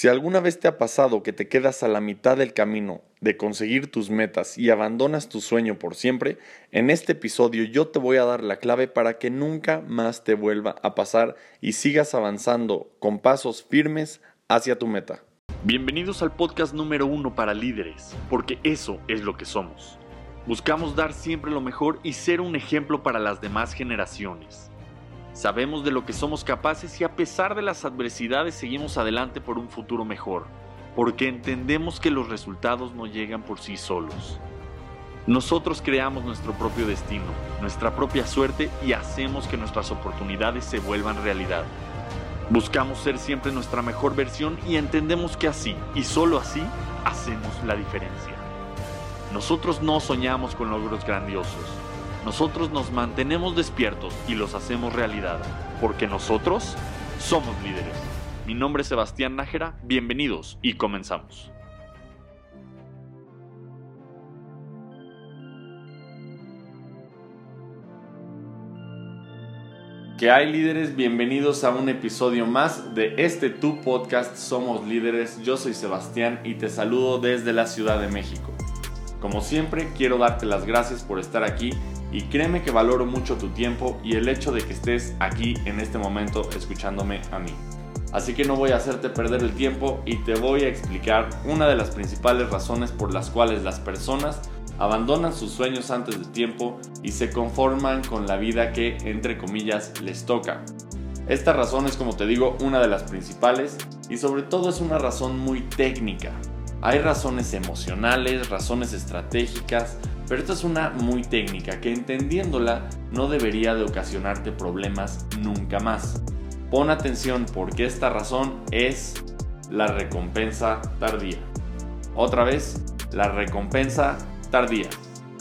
Si alguna vez te ha pasado que te quedas a la mitad del camino de conseguir tus metas y abandonas tu sueño por siempre, en este episodio yo te voy a dar la clave para que nunca más te vuelva a pasar y sigas avanzando con pasos firmes hacia tu meta. Bienvenidos al podcast número uno para líderes, porque eso es lo que somos. Buscamos dar siempre lo mejor y ser un ejemplo para las demás generaciones. Sabemos de lo que somos capaces y a pesar de las adversidades seguimos adelante por un futuro mejor, porque entendemos que los resultados no llegan por sí solos. Nosotros creamos nuestro propio destino, nuestra propia suerte y hacemos que nuestras oportunidades se vuelvan realidad. Buscamos ser siempre nuestra mejor versión y entendemos que así, y solo así, hacemos la diferencia. Nosotros no soñamos con logros grandiosos, nosotros nos mantenemos despiertos y los hacemos realidad, porque nosotros somos líderes. Mi nombre es Sebastián Nájera, bienvenidos y comenzamos. ¿Qué hay líderes? Bienvenidos a un episodio más de este Tu Podcast Somos Líderes. Yo soy Sebastián y te saludo desde la Ciudad de México. Como siempre, quiero darte las gracias por estar aquí y créeme que valoro mucho tu tiempo y el hecho de que estés aquí en este momento escuchándome a mí. Así que no voy a hacerte perder el tiempo y te voy a explicar una de las principales razones por las cuales las personas abandonan sus sueños antes de tiempo y se conforman con la vida que, entre comillas, les toca. Esta razón es, como te digo, una de las principales y sobre todo es una razón muy técnica. Hay razones emocionales, razones estratégicas, pero esta es una muy técnica que entendiéndola no debería de ocasionarte problemas nunca más. Pon atención porque esta razón es la recompensa tardía. Otra vez, la recompensa tardía.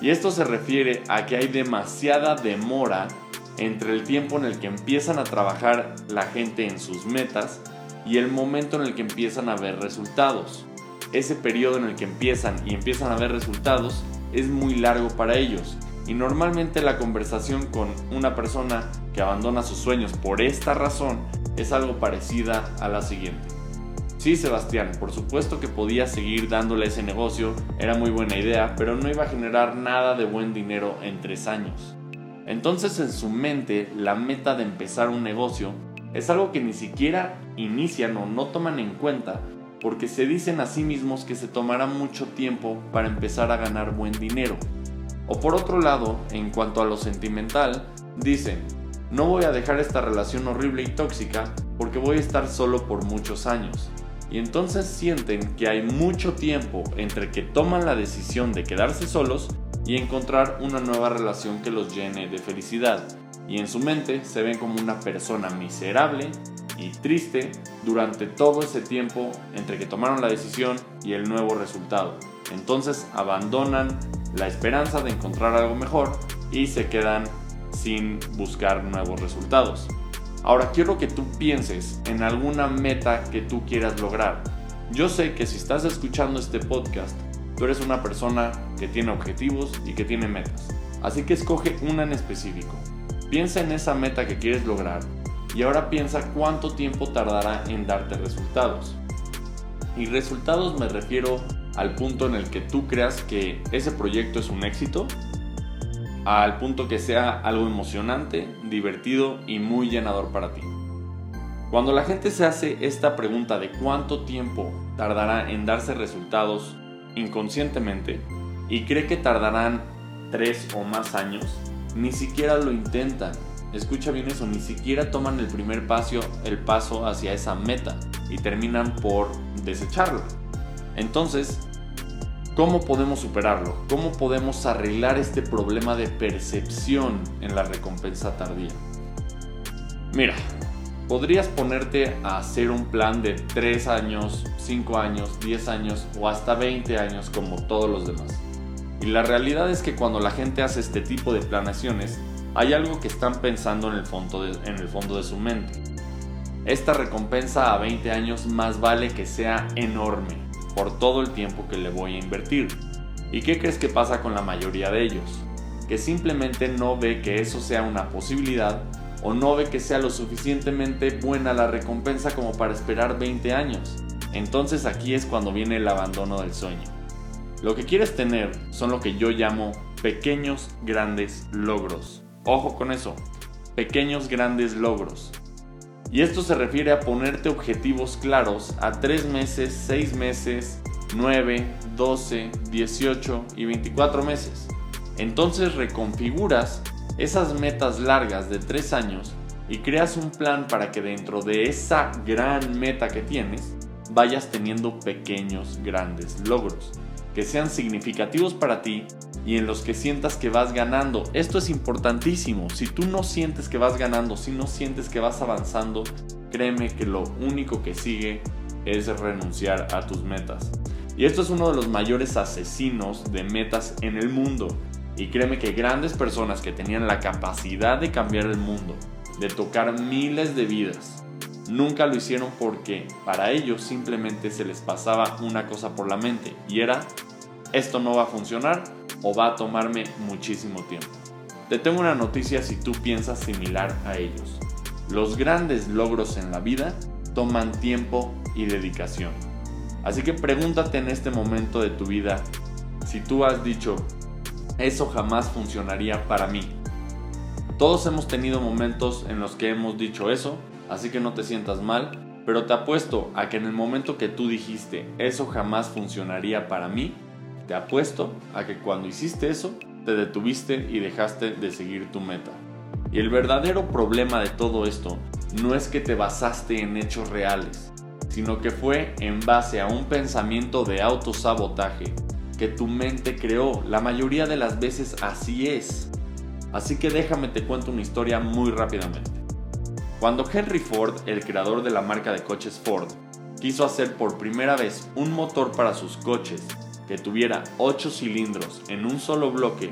Y esto se refiere a que hay demasiada demora entre el tiempo en el que empiezan a trabajar la gente en sus metas y el momento en el que empiezan a ver resultados. Ese periodo en el que empiezan y empiezan a ver resultados es muy largo para ellos y normalmente la conversación con una persona que abandona sus sueños por esta razón es algo parecida a la siguiente. Sí, Sebastián, por supuesto que podía seguir dándole ese negocio, era muy buena idea, pero no iba a generar nada de buen dinero en tres años. Entonces en su mente la meta de empezar un negocio es algo que ni siquiera inician o no toman en cuenta porque se dicen a sí mismos que se tomará mucho tiempo para empezar a ganar buen dinero. O por otro lado, en cuanto a lo sentimental, dicen, no voy a dejar esta relación horrible y tóxica porque voy a estar solo por muchos años. Y entonces sienten que hay mucho tiempo entre que toman la decisión de quedarse solos y encontrar una nueva relación que los llene de felicidad. Y en su mente se ven como una persona miserable y triste durante todo ese tiempo entre que tomaron la decisión y el nuevo resultado. Entonces abandonan la esperanza de encontrar algo mejor y se quedan sin buscar nuevos resultados. Ahora quiero que tú pienses en alguna meta que tú quieras lograr. Yo sé que si estás escuchando este podcast, tú eres una persona que tiene objetivos y que tiene metas. Así que escoge una en específico. Piensa en esa meta que quieres lograr y ahora piensa cuánto tiempo tardará en darte resultados. Y resultados me refiero al punto en el que tú creas que ese proyecto es un éxito, al punto que sea algo emocionante, divertido y muy llenador para ti. Cuando la gente se hace esta pregunta de cuánto tiempo tardará en darse resultados inconscientemente y cree que tardarán tres o más años, ni siquiera lo intentan escucha bien eso, ni siquiera toman el primer paso, el paso hacia esa meta y terminan por desecharlo. Entonces, ¿cómo podemos superarlo? ¿Cómo podemos arreglar este problema de percepción en la recompensa tardía? Mira, podrías ponerte a hacer un plan de 3 años, 5 años, 10 años o hasta 20 años como todos los demás. Y la realidad es que cuando la gente hace este tipo de planeaciones, hay algo que están pensando en el fondo de, su mente. Esta recompensa a 20 años más vale que sea enorme por todo el tiempo que le voy a invertir. ¿Y qué crees que pasa con la mayoría de ellos? Que simplemente no ve que eso sea una posibilidad o no ve que sea lo suficientemente buena la recompensa como para esperar 20 años. entonces aquí es cuando viene el abandono del sueño. Lo que quieres tener son lo que yo llamo pequeños grandes logros. Ojo con eso, pequeños grandes logros. Y esto se refiere a ponerte objetivos claros a 3 meses, 6 meses, 9, 12, 18 y 24 meses. Entonces reconfiguras esas metas largas de 3 años y creas un plan para que dentro de esa gran meta que tienes vayas teniendo pequeños grandes logros que sean significativos para ti y en los que sientas que vas ganando. Esto es importantísimo. Si tú no sientes que vas ganando, si no sientes que vas avanzando, créeme que lo único que sigue es renunciar a tus metas. Y esto es uno de los mayores asesinos de metas en el mundo. Y créeme que grandes personas que tenían la capacidad de cambiar el mundo, de tocar miles de vidas, nunca lo hicieron porque para ellos simplemente se les pasaba una cosa por la mente y era esto no va a funcionar o va a tomarme muchísimo tiempo. Te tengo una noticia si tú piensas similar a ellos. Los grandes logros en la vida toman tiempo y dedicación. Así que pregúntate en este momento de tu vida si tú has dicho, eso jamás funcionaría para mí. Todos hemos tenido momentos en los que hemos dicho eso, así que no te sientas mal, pero te apuesto a que en el momento que tú dijiste, eso jamás funcionaría para mí, te apuesto a que cuando hiciste eso, te detuviste y dejaste de seguir tu meta. Y el verdadero problema de todo esto no es que te basaste en hechos reales, sino que fue en base a un pensamiento de autosabotaje que tu mente creó. La mayoría de las veces así es. Así que déjame te cuento una historia muy rápidamente. Cuando Henry Ford, el creador de la marca de coches Ford, quiso hacer por primera vez un motor para sus coches que tuviera 8 cilindros en un solo bloque,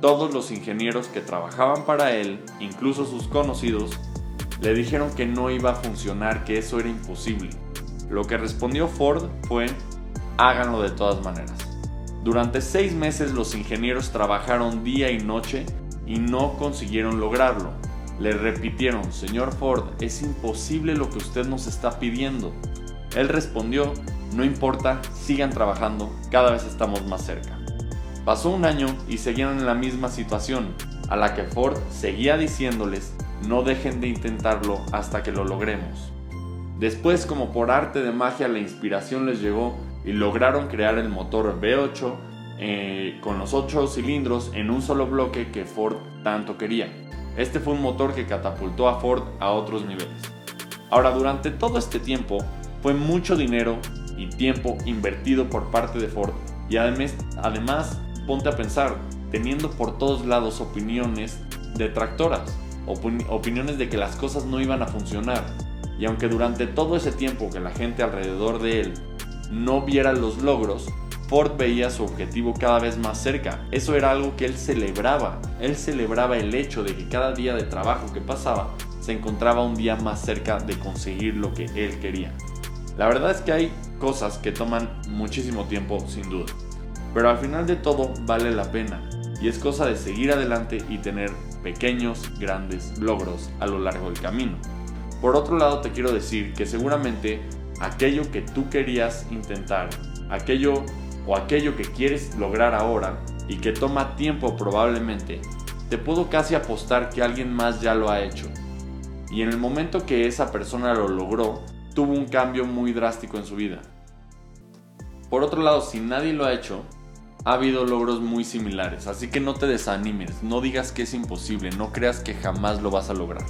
todos los ingenieros que trabajaban para él, incluso sus conocidos, le dijeron que no iba a funcionar, que eso era imposible. Lo que respondió Ford fue, háganlo de todas maneras. Durante seis meses los ingenieros trabajaron día y noche y no consiguieron lograrlo. Le repitieron, señor Ford, es imposible lo que usted nos está pidiendo. Él respondió, no importa, sigan trabajando, cada vez estamos más cerca. Pasó un año y seguían en la misma situación, a la que Ford seguía diciéndoles, no dejen de intentarlo hasta que lo logremos. Después, como por arte de magia, la inspiración les llegó y lograron crear el motor V8 eh, con los 8 cilindros en un solo bloque que Ford tanto quería. Este fue un motor que catapultó a Ford a otros niveles. Ahora, durante todo este tiempo, fue mucho dinero y tiempo invertido por parte de Ford. Y además, además ponte a pensar, teniendo por todos lados opiniones detractoras, opiniones de que las cosas no iban a funcionar. Y aunque durante todo ese tiempo que la gente alrededor de él no viera los logros, Ford veía su objetivo cada vez más cerca. Eso era algo que él celebraba. Él celebraba el hecho de que cada día de trabajo que pasaba se encontraba un día más cerca de conseguir lo que él quería. La verdad es que hay cosas que toman muchísimo tiempo sin duda, pero al final de todo vale la pena y es cosa de seguir adelante y tener pequeños, grandes logros a lo largo del camino. Por otro lado te quiero decir que seguramente aquello que tú querías intentar, aquello o aquello que quieres lograr ahora y que toma tiempo probablemente, te puedo casi apostar que alguien más ya lo ha hecho. Y en el momento que esa persona lo logró, tuvo un cambio muy drástico en su vida. Por otro lado, si nadie lo ha hecho, ha habido logros muy similares, así que no te desanimes, no digas que es imposible, no creas que jamás lo vas a lograr.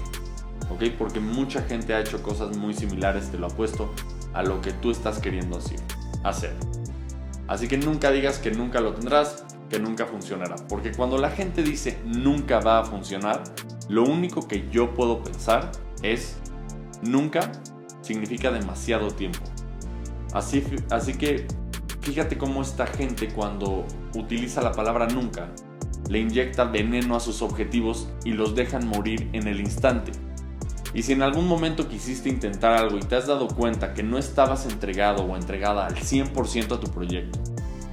¿Ok? Porque mucha gente ha hecho cosas muy similares, te lo apuesto, a lo que tú estás queriendo hacer. Así que nunca digas que nunca lo tendrás, que nunca funcionará. Porque cuando la gente dice nunca va a funcionar, lo único que yo puedo pensar es nunca significa demasiado tiempo. Así, así que fíjate cómo esta gente cuando utiliza la palabra nunca, le inyecta veneno a sus objetivos y los dejan morir en el instante. Y si en algún momento quisiste intentar algo y te has dado cuenta que no estabas entregado o entregada al 100% a tu proyecto,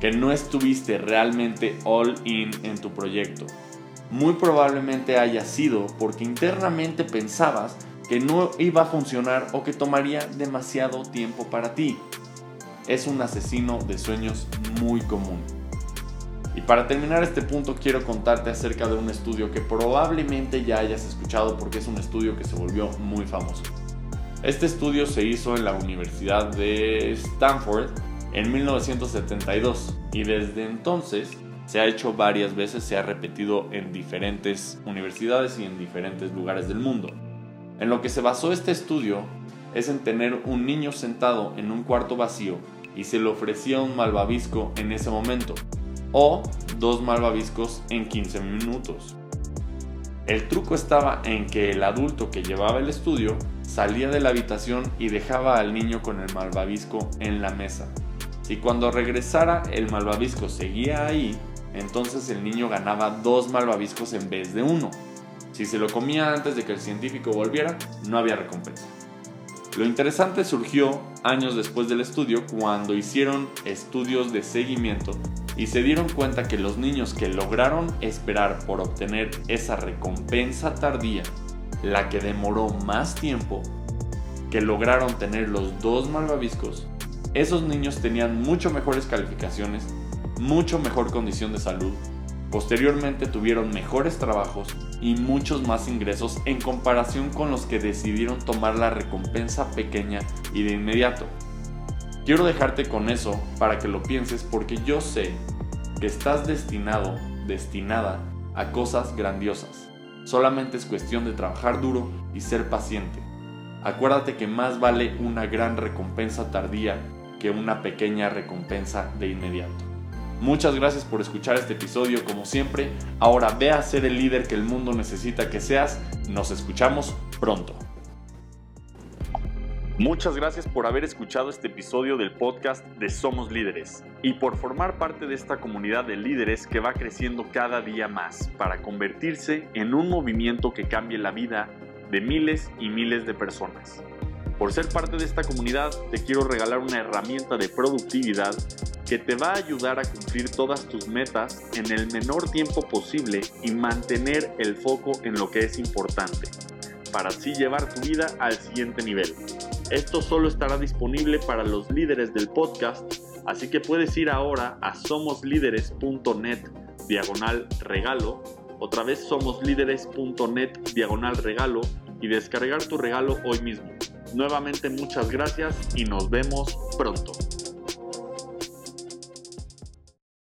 que no estuviste realmente all in en tu proyecto, muy probablemente haya sido porque internamente pensabas que no iba a funcionar o que tomaría demasiado tiempo para ti. es un asesino de sueños muy común. Y para terminar este punto quiero contarte acerca de un estudio que probablemente ya hayas escuchado porque es un estudio que se volvió muy famoso. Este estudio se hizo en la Universidad de Stanford en 1972 y desde entonces se ha hecho varias veces, se ha repetido en diferentes universidades y en diferentes lugares del mundo. En lo que se basó este estudio es en tener un niño sentado en un cuarto vacío y se le ofrecía un malvavisco en ese momento, o dos malvaviscos en 15 minutos. El truco estaba en que el adulto que llevaba el estudio salía de la habitación y dejaba al niño con el malvavisco en la mesa. Si cuando regresara el malvavisco seguía ahí, entonces el niño ganaba dos malvaviscos en vez de uno. Si se lo comía antes de que el científico volviera, no había recompensa. Lo interesante surgió años después del estudio cuando hicieron estudios de seguimiento y se dieron cuenta que los niños que lograron esperar por obtener esa recompensa tardía, la que demoró más tiempo, que lograron tener los dos malvaviscos, esos niños tenían mucho mejores calificaciones, mucho mejor condición de salud, posteriormente tuvieron mejores trabajos y muchos más ingresos en comparación con los que decidieron tomar la recompensa pequeña y de inmediato. Quiero dejarte con eso para que lo pienses porque yo sé que estás destinado, destinada a cosas grandiosas. Solamente es cuestión de trabajar duro y ser paciente. Acuérdate que más vale una gran recompensa tardía que una pequeña recompensa de inmediato. Muchas gracias por escuchar este episodio como siempre. Ahora ve a ser el líder que el mundo necesita que seas. Nos escuchamos pronto. Muchas gracias por haber escuchado este episodio del podcast de Somos Líderes y por formar parte de esta comunidad de líderes que va creciendo cada día más para convertirse en un movimiento que cambie la vida de miles y miles de personas. Por ser parte de esta comunidad, te quiero regalar una herramienta de productividad que te va a ayudar a cumplir todas tus metas en el menor tiempo posible y mantener el foco en lo que es importante, para así llevar tu vida al siguiente nivel. Esto solo estará disponible para los líderes del podcast, así que puedes ir ahora a somoslíderes.net diagonal regalo, otra vez somoslíderes.net diagonal regalo y descargar tu regalo hoy mismo. Nuevamente muchas gracias y nos vemos pronto.